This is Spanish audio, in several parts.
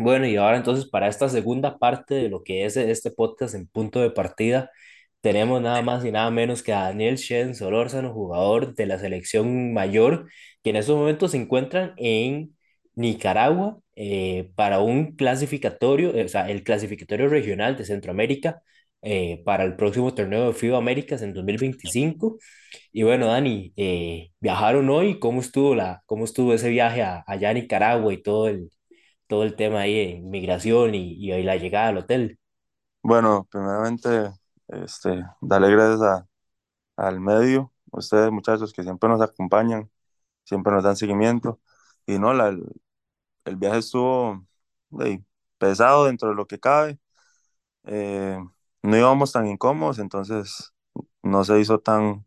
Bueno, y ahora entonces para esta segunda parte de lo que es este podcast en punto de partida, tenemos nada más y nada menos que a Daniel Shen Solórzano, jugador de la selección mayor, que en estos momentos se encuentran en Nicaragua eh, para un clasificatorio, eh, o sea, el clasificatorio regional de Centroamérica eh, para el próximo torneo de FIBA Américas en 2025. Y bueno, Dani, eh, viajaron hoy, ¿cómo estuvo la, cómo estuvo ese viaje a- allá a Nicaragua y todo el todo el tema ahí de inmigración y, y la llegada al hotel. Bueno, primeramente, este, darle gracias a- al medio, ustedes muchachos que siempre nos acompañan, siempre nos dan seguimiento. Y no, la- el, viaje estuvo ey, pesado dentro de lo que cabe. Eh, no íbamos tan incómodos, entonces no se hizo tan,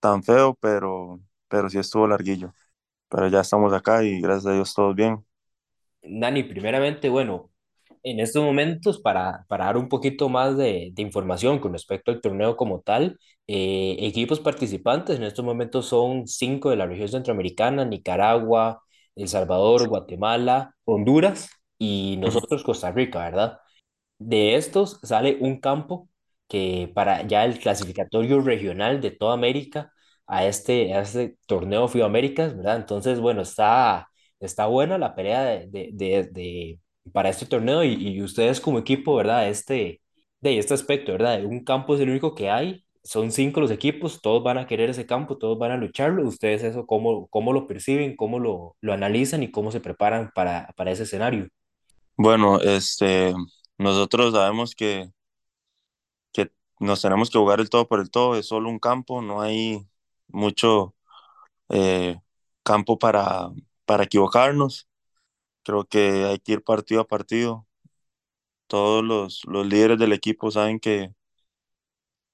tan feo, pero, pero sí estuvo larguillo. Pero ya estamos acá y gracias a Dios todos bien. Dani, primeramente, bueno, en estos momentos, para, para dar un poquito más de, de información con respecto al torneo como tal, eh, equipos participantes en estos momentos son cinco de la región centroamericana, Nicaragua, El Salvador, Guatemala, Honduras y nosotros Costa Rica, ¿verdad? De estos sale un campo que para ya el clasificatorio regional de toda América a este, a este torneo FIBA Américas, ¿verdad? Entonces, bueno, está, está buena la pelea de, de, de, de- para este torneo y, y ustedes como equipo, ¿verdad? Este, de este aspecto, ¿verdad? Un campo es el único que hay, son cinco los equipos, todos van a querer ese campo, todos van a lucharlo. ¿Ustedes eso cómo, cómo lo perciben, cómo lo, lo analizan y cómo se preparan para, para ese escenario? Bueno, este, nosotros sabemos que que nos tenemos que jugar el todo por el todo, es solo un campo, no hay mucho eh, campo para, para equivocarnos. Creo que hay que ir partido a partido. Todos los, los líderes del equipo saben que,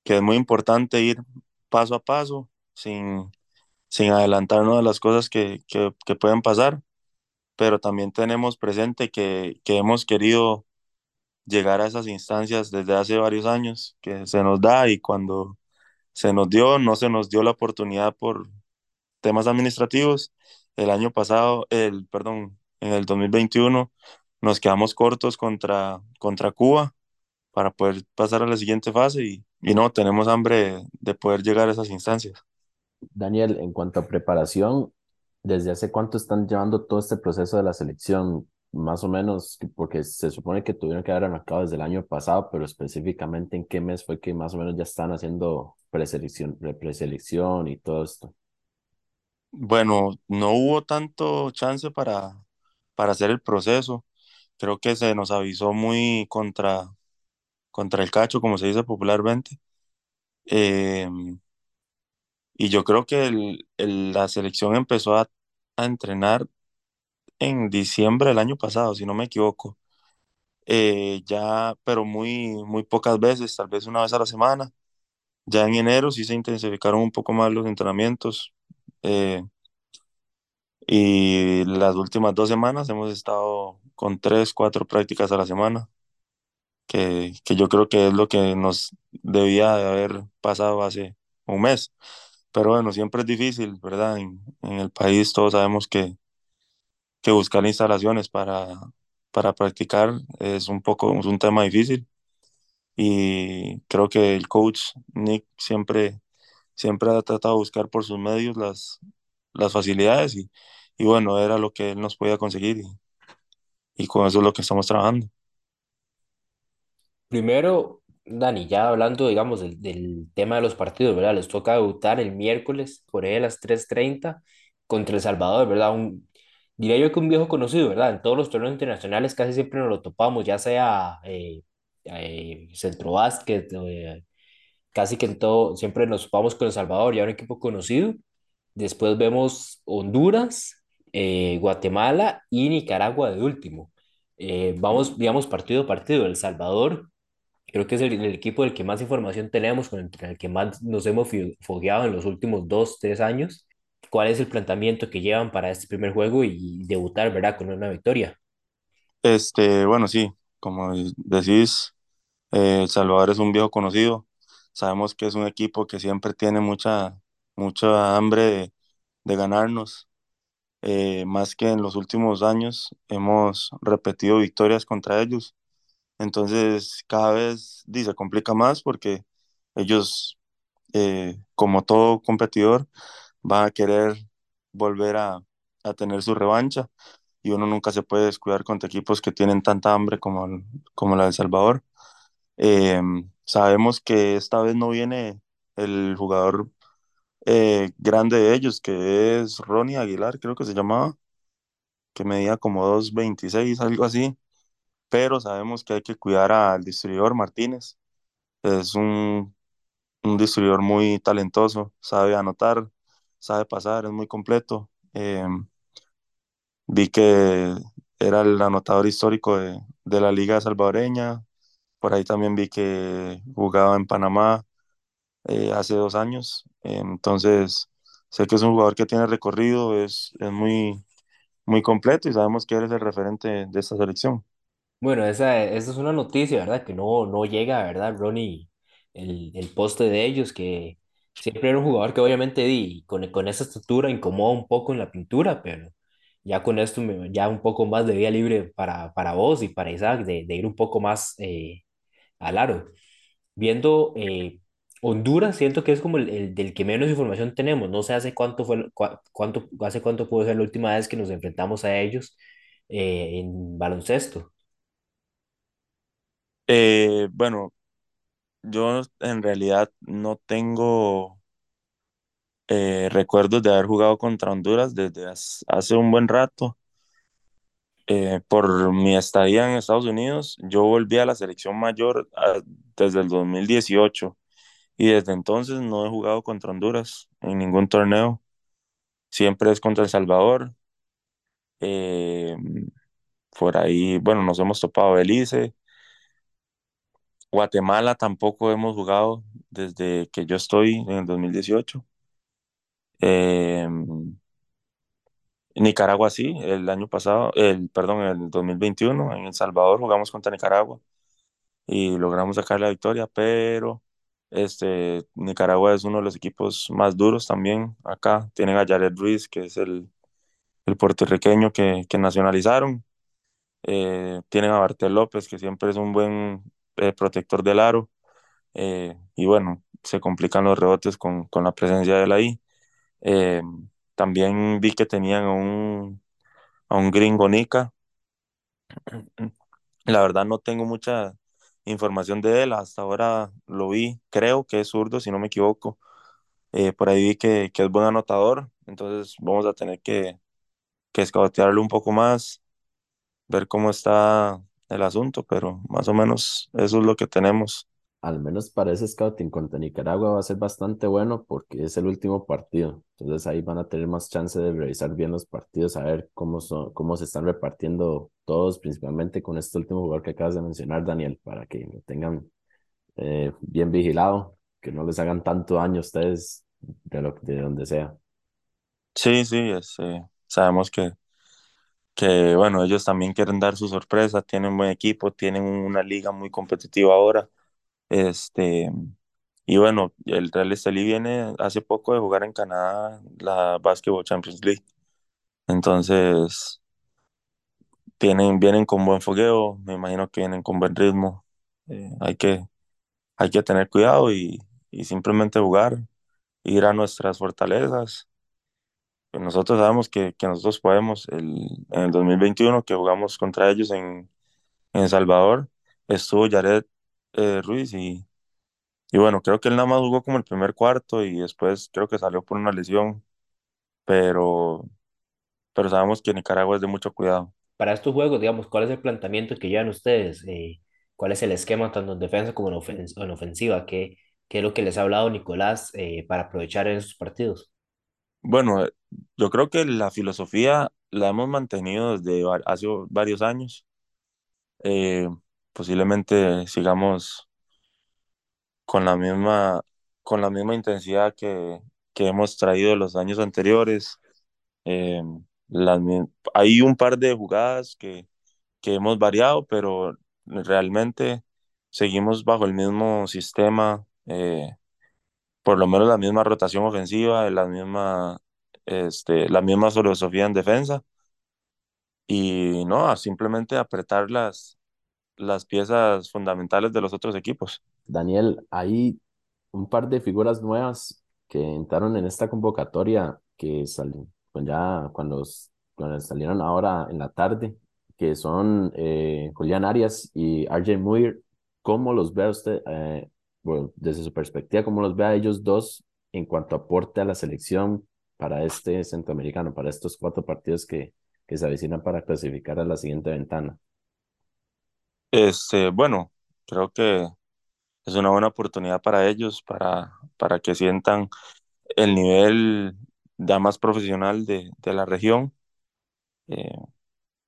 que es muy importante ir paso a paso, sin, sin adelantarnos a las cosas que, que, que pueden pasar, pero también tenemos presente que, que hemos querido llegar a esas instancias desde hace varios años, que se nos da y cuando se nos dio, no se nos dio la oportunidad por temas administrativos. El año pasado, el, perdón, en el 2021 nos quedamos cortos contra, contra Cuba para poder pasar a la siguiente fase y, y no, tenemos hambre de poder llegar a esas instancias. Daniel, en cuanto a preparación, ¿desde hace cuánto están llevando todo este proceso de la selección? Más o menos, porque se supone que tuvieron que haber arrancado desde el año pasado, pero específicamente en qué mes fue que más o menos ya están haciendo preselección, preselección y todo esto. Bueno, no hubo tanto chance para, para hacer el proceso. Creo que se nos avisó muy contra, contra el cacho, como se dice popularmente. Eh, y yo creo que el- la selección empezó a, a entrenar en diciembre del año pasado, si no me equivoco. Eh, ya, pero muy, muy pocas veces, tal vez una vez a la semana. Ya en enero sí se intensificaron un poco más los entrenamientos. Eh, y las últimas dos semanas hemos estado con tres, cuatro prácticas a la semana, que, que yo creo que es lo que nos debía de haber pasado hace un mes. Pero bueno, siempre es difícil, ¿verdad? En, en el país todos sabemos que, que buscar instalaciones para, para practicar es un poco, es un tema difícil y creo que el coach Nick siempre, siempre ha tratado de buscar por sus medios las, las facilidades y, y bueno, era lo que él nos podía conseguir y, y con eso es lo que estamos trabajando. Primero, Dani, ya hablando, digamos, del, del tema de los partidos, ¿verdad? Les toca debutar el miércoles por ahí a las tres treinta contra El Salvador, ¿verdad? Un, diría yo que un viejo conocido, ¿verdad? En todos los torneos internacionales casi siempre nos lo topamos, ya sea eh, eh, Centro Básquet, eh, casi que en todo, siempre nos topamos con El Salvador, ya un equipo conocido. Después vemos Honduras, eh, Guatemala y Nicaragua de último. Eh, vamos, digamos, partido a partido. El Salvador Creo que es el, el equipo del que más información tenemos, con el, el que más nos hemos fogueado en los últimos dos, tres años. ¿Cuál es el planteamiento que llevan para este primer juego y debutar, ¿verdad? Con una victoria. Este, bueno, sí, como decís, eh, El Salvador es un viejo conocido. Sabemos que es un equipo que siempre tiene mucha, mucha hambre de, de ganarnos. eh, más que en los últimos años hemos repetido victorias contra ellos. Entonces cada vez di, se complica más porque ellos, eh, como todo competidor, van a querer volver a, a tener su revancha y uno nunca se puede descuidar contra equipos que tienen tanta hambre como, como la de El Salvador. Eh, sabemos que esta vez no viene el jugador eh, grande de ellos, que es Ronnie Aguilar, creo que se llamaba, que medía como dos veintiséis algo así, pero sabemos que hay que cuidar al distribuidor Martínez. Es un, un distribuidor muy talentoso, sabe anotar, sabe pasar, es muy completo. Eh, vi que era el anotador histórico de, de la Liga Salvadoreña. Por ahí también vi que jugaba en Panamá eh, hace dos años. Entonces, sé que es un jugador que tiene recorrido, es, es muy, muy completo y sabemos que él es el referente de esta selección. Bueno, esa, esa es una noticia, ¿verdad? Que no, no llega, ¿verdad? Ronnie, el, el poste de ellos, que siempre era un jugador que obviamente di, con, con esa estatura incomoda un poco en la pintura, pero ya con esto ya un poco más de vía libre para, para vos y para Isaac, de, de ir un poco más eh, al aro. Viendo eh, Honduras, siento que es como el, el del que menos información tenemos. No sé hace cuánto fue, cuánto, hace cuánto pudo ser la última vez que nos enfrentamos a ellos eh, en baloncesto. Eh, bueno, yo en realidad no tengo recuerdos de haber jugado contra Honduras desde hace un buen rato. Eh, por mi estadía en Estados Unidos, yo volví a la selección mayor ah, desde el 2018 y desde entonces no he jugado contra Honduras en ningún torneo. Siempre es contra El Salvador. Eh, por ahí, bueno, nos hemos topado Belice. Guatemala tampoco hemos jugado desde que yo estoy en el 2018. Eh, Nicaragua sí, el año pasado, el, perdón, el 2021 en El Salvador jugamos contra Nicaragua y logramos sacar la victoria, pero este, Nicaragua es uno de los equipos más duros también acá. Tienen a Jared Ruiz, que es el, el puertorriqueño que, que nacionalizaron. Eh, tienen a Bartel López, que siempre es un buen eh, protector del aro. Eh, y bueno, se complican los rebotes con, con la presencia de él ahí. También vi que tenían a un, a un gringo. La verdad no tengo mucha información de él. Hasta ahora lo vi, creo que es zurdo, si no me equivoco. Eh, por ahí vi que, que es buen anotador. Entonces vamos a tener que, que escautearlo un poco más, ver cómo está el asunto, pero más o menos eso es lo que tenemos. Al menos para ese scouting contra Nicaragua va a ser bastante bueno porque es el último partido. Entonces ahí van a tener más chance de revisar bien los partidos, a ver cómo, son, cómo se están repartiendo todos, principalmente con este último jugador que acabas de mencionar, Daniel, para que lo tengan eh, bien vigilado, que no les hagan tanto daño a ustedes de, lo, de donde sea. Sí, sí, es, eh, sabemos que, que, bueno, ellos también quieren dar su sorpresa, tienen buen equipo, tienen una liga muy competitiva ahora. Este, y bueno, el Real Estelí viene hace poco de jugar en Canadá la Basketball Champions League. Entonces, vienen, vienen con buen fogueo, me imagino que vienen con buen ritmo. Eh, hay que, hay que tener cuidado y, y simplemente jugar, ir a nuestras fortalezas. Pues nosotros sabemos que, que nosotros podemos. El, en el 2021 que jugamos contra ellos en, en El Salvador, estuvo Jared eh, Ruiz y, y bueno, creo que él nada más jugó como el primer cuarto y después creo que salió por una lesión, pero, pero sabemos que Nicaragua es de mucho cuidado. para estos juegos, digamos, ¿cuál es el planteamiento que llevan ustedes? Eh, ¿cuál es el esquema tanto en defensa como en, ofen- en ofensiva? ¿Qué, qué es lo que les ha hablado Nicolás eh, para aprovechar en esos partidos? Bueno, eh, yo creo que la filosofía la hemos mantenido desde hace varios años. Eh, posiblemente sigamos con la misma, con la misma intensidad que, que hemos traído los años anteriores. Eh, las hay un par de jugadas que, que hemos variado, pero realmente seguimos bajo el mismo sistema, eh, por lo menos la misma rotación ofensiva, la misma este, la misma filosofía en defensa y no, simplemente apretar las, las piezas fundamentales de los otros equipos. Daniel, hay un par de figuras nuevas que entraron en esta convocatoria que salen pues ya cuando, cuando salieron ahora en la tarde, que son eh, Julián Arias y RJ Muir. ¿Cómo los ve usted, eh, bueno, desde su perspectiva, cómo los ve a ellos dos en cuanto aporte a la selección para este centroamericano, para estos cuatro partidos que, que se avecinan para clasificar a la siguiente ventana? Este, bueno, creo que es una buena oportunidad para ellos, para, para que sientan el nivel ya más profesional de, de la región. Eh,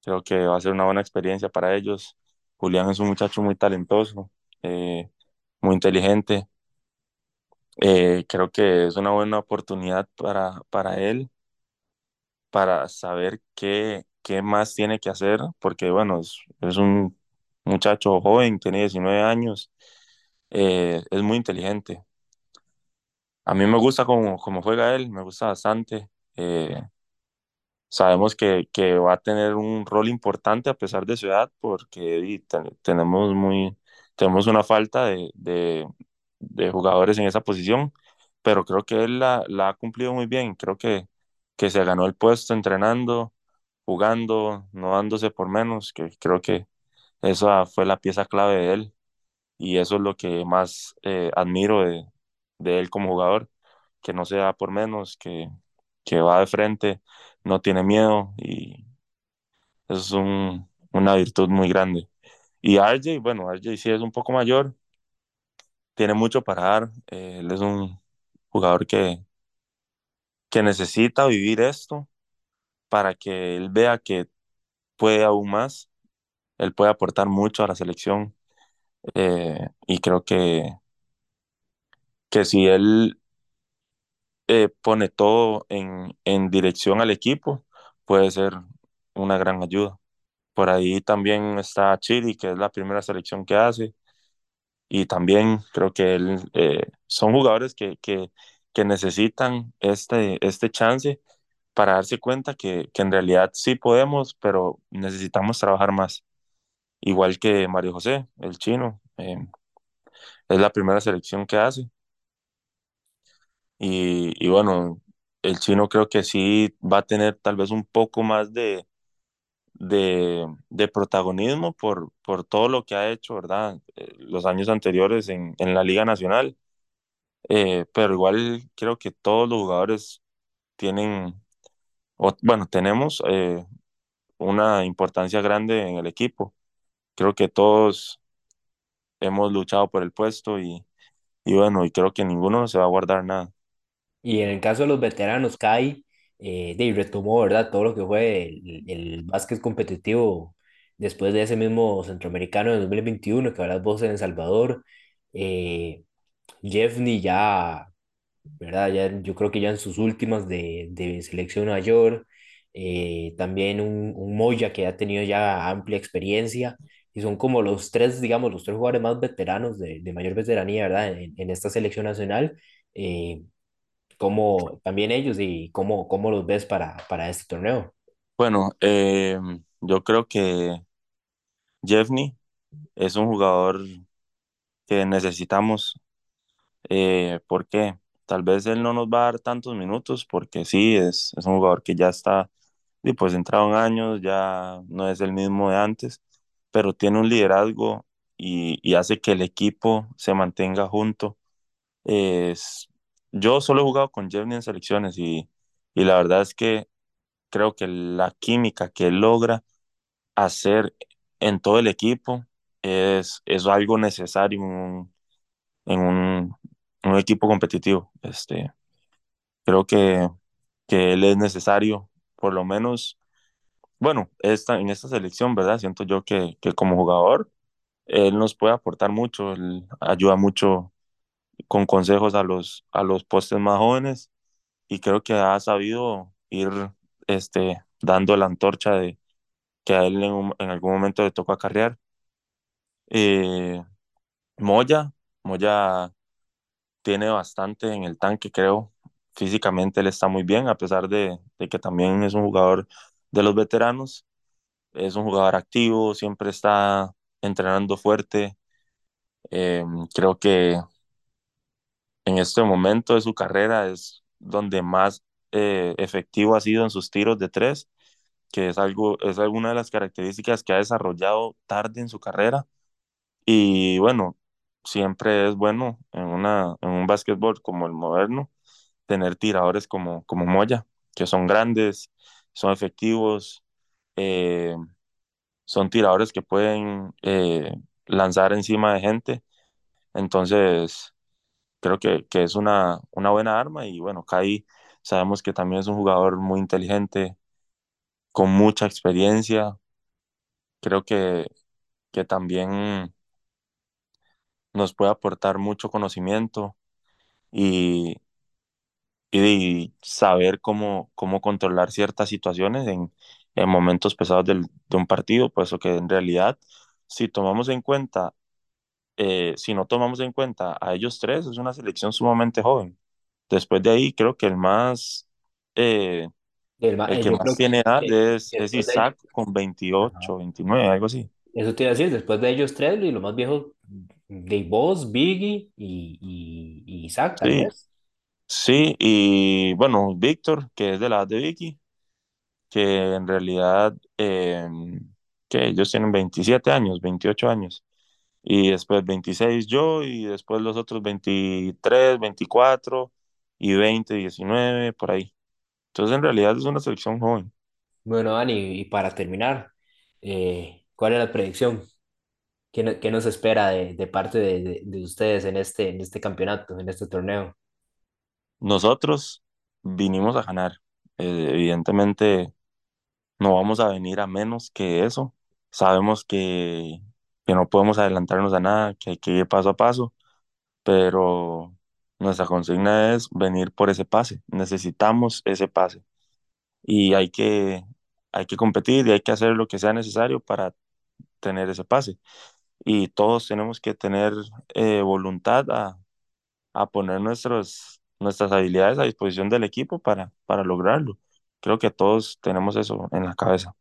creo que va a ser una buena experiencia para ellos. Julián es un muchacho muy talentoso, eh, muy inteligente. Eh, creo que es una buena oportunidad para, para él, para saber qué, qué más tiene que hacer, porque bueno, es, es un muchacho joven, tiene 19 años, eh, es muy inteligente. A mí me gusta cómo, cómo juega él, me gusta bastante. Eh, sabemos que, que, va a tener un rol importante a pesar de su edad, porque tenemos, muy, tenemos una falta de, de, de, jugadores en esa posición, pero creo que él la, la, ha cumplido muy bien. Creo que, que se ganó el puesto entrenando, jugando, no dándose por menos, que creo que esa fue la pieza clave de él y eso es lo que más eh, admiro de, de, él como jugador, que no se da por menos, que, que va de frente, no tiene miedo y eso es un, una virtud muy grande. Y RJ, bueno, RJ sí es un poco mayor, tiene mucho para dar, eh, él es un jugador que, que necesita vivir esto para que él vea que puede aún más, él puede aportar mucho a la selección eh, y creo que, que si él eh, pone todo en, en dirección al equipo, puede ser una gran ayuda. Por ahí también está Chile, que es la primera selección que hace. Y también creo que él, eh, son jugadores que, que, que, necesitan este, este chance para darse cuenta que, que, en realidad sí podemos, pero necesitamos trabajar más. Igual que Mario José, el chino, eh, es la primera selección que hace. Y, y, bueno, el chino creo que sí va a tener tal vez un poco más de, de, de protagonismo por, por todo lo que ha hecho, ¿verdad? Eh, los años anteriores en, en la Liga Nacional. Eh, pero igual creo que todos los jugadores tienen, bueno, tenemos eh, una importancia grande en el equipo. Creo que todos hemos luchado por el puesto y, y bueno, y creo que ninguno se va a guardar nada. Y en el caso de los veteranos, Kai, eh, de, retomó, ¿verdad? Todo lo que fue el, el básquet competitivo después de ese mismo centroamericano de 2021 que hablas vos en El Salvador. Eh, Jeffney ya, ¿verdad? Ya, yo creo que ya en sus últimas de, de selección mayor. Eh, también un, un Moya que ha tenido ya amplia experiencia. Y son como los tres, digamos, los tres jugadores más veteranos de, de mayor veteranía, ¿verdad? En, en esta selección nacional. Eh, cómo también ellos y cómo, cómo los ves para, para este torneo. Bueno, eh, yo creo que Jeffney es un jugador que necesitamos. Eh, ¿por qué? Tal vez él no nos va a dar tantos minutos porque sí, es, es un jugador que ya está y pues entrado en años, ya no es el mismo de antes, pero tiene un liderazgo y, hace que el equipo se mantenga junto. Es, yo solo he jugado con Jeffney en selecciones y, y la verdad es que creo que la química que logra hacer en todo el equipo es, es algo necesario en un, en un equipo competitivo. Este, creo que, que él es necesario, por lo menos, bueno, esta, en esta selección, ¿verdad? Siento yo que, que como jugador, él nos puede aportar mucho, él ayuda mucho con consejos a los, a los postes más jóvenes y creo que ha sabido ir este, dando la antorcha de que a él en, un, en algún momento le tocó acarrear. Eh, Moya, Moya tiene bastante en el tanque, creo. físicamente él está muy bien, a pesar de, de que también es un jugador de los veteranos, es un jugador activo, siempre está entrenando fuerte. Eh, creo que en este momento de su carrera es donde más eh, efectivo ha sido en sus tiros de tres, que es algo, es alguna de las características que ha desarrollado tarde en su carrera. Y bueno, siempre es bueno en, una, en un básquetbol como el moderno tener tiradores como, como Moya, que son grandes, son efectivos, eh, son tiradores que pueden eh, lanzar encima de gente. Entonces, creo que, que es una, una buena arma y bueno, Kai sabemos que también es un jugador muy inteligente, con mucha experiencia. Creo que, que también nos puede aportar mucho conocimiento y, y saber cómo, cómo controlar ciertas situaciones en, en momentos pesados del, de un partido, pues que en realidad, si tomamos en cuenta, eh, si no tomamos en cuenta a ellos tres, es una selección sumamente joven. Después de ahí, creo que el más, eh, El el eh, que más tiene edad que, es, es Isaac con ajá. veintiocho 29 algo así. Eso te iba a decir, después de ellos tres, y lo más viejo, de vos, Biggie y, y, y Isaac, tal Sí, vez. Sí, y bueno, Víctor, que es de la edad de Vicky, que en realidad, eh, que ellos tienen 27 años, 28 años. y después 26 yo y después los otros 23 24 y 20 19 por ahí. Entonces en realidad es una selección joven. Bueno, Dani, y para terminar, eh, ¿cuál es la predicción? ¿Qué, qué nos espera de, de parte de, de- de ustedes en este, en este campeonato, en este torneo? Nosotros vinimos a ganar. Eh, evidentemente no vamos a venir a menos que eso. Sabemos que, que no podemos adelantarnos a nada, que hay que ir paso a paso, pero nuestra consigna es venir por ese pase. Necesitamos ese pase y hay que, hay que competir y hay que hacer lo que sea necesario para tener ese pase. Y todos tenemos que tener eh, voluntad a, a poner nuestros, nuestras habilidades a disposición del equipo para, para lograrlo. Creo que todos tenemos eso en la cabeza.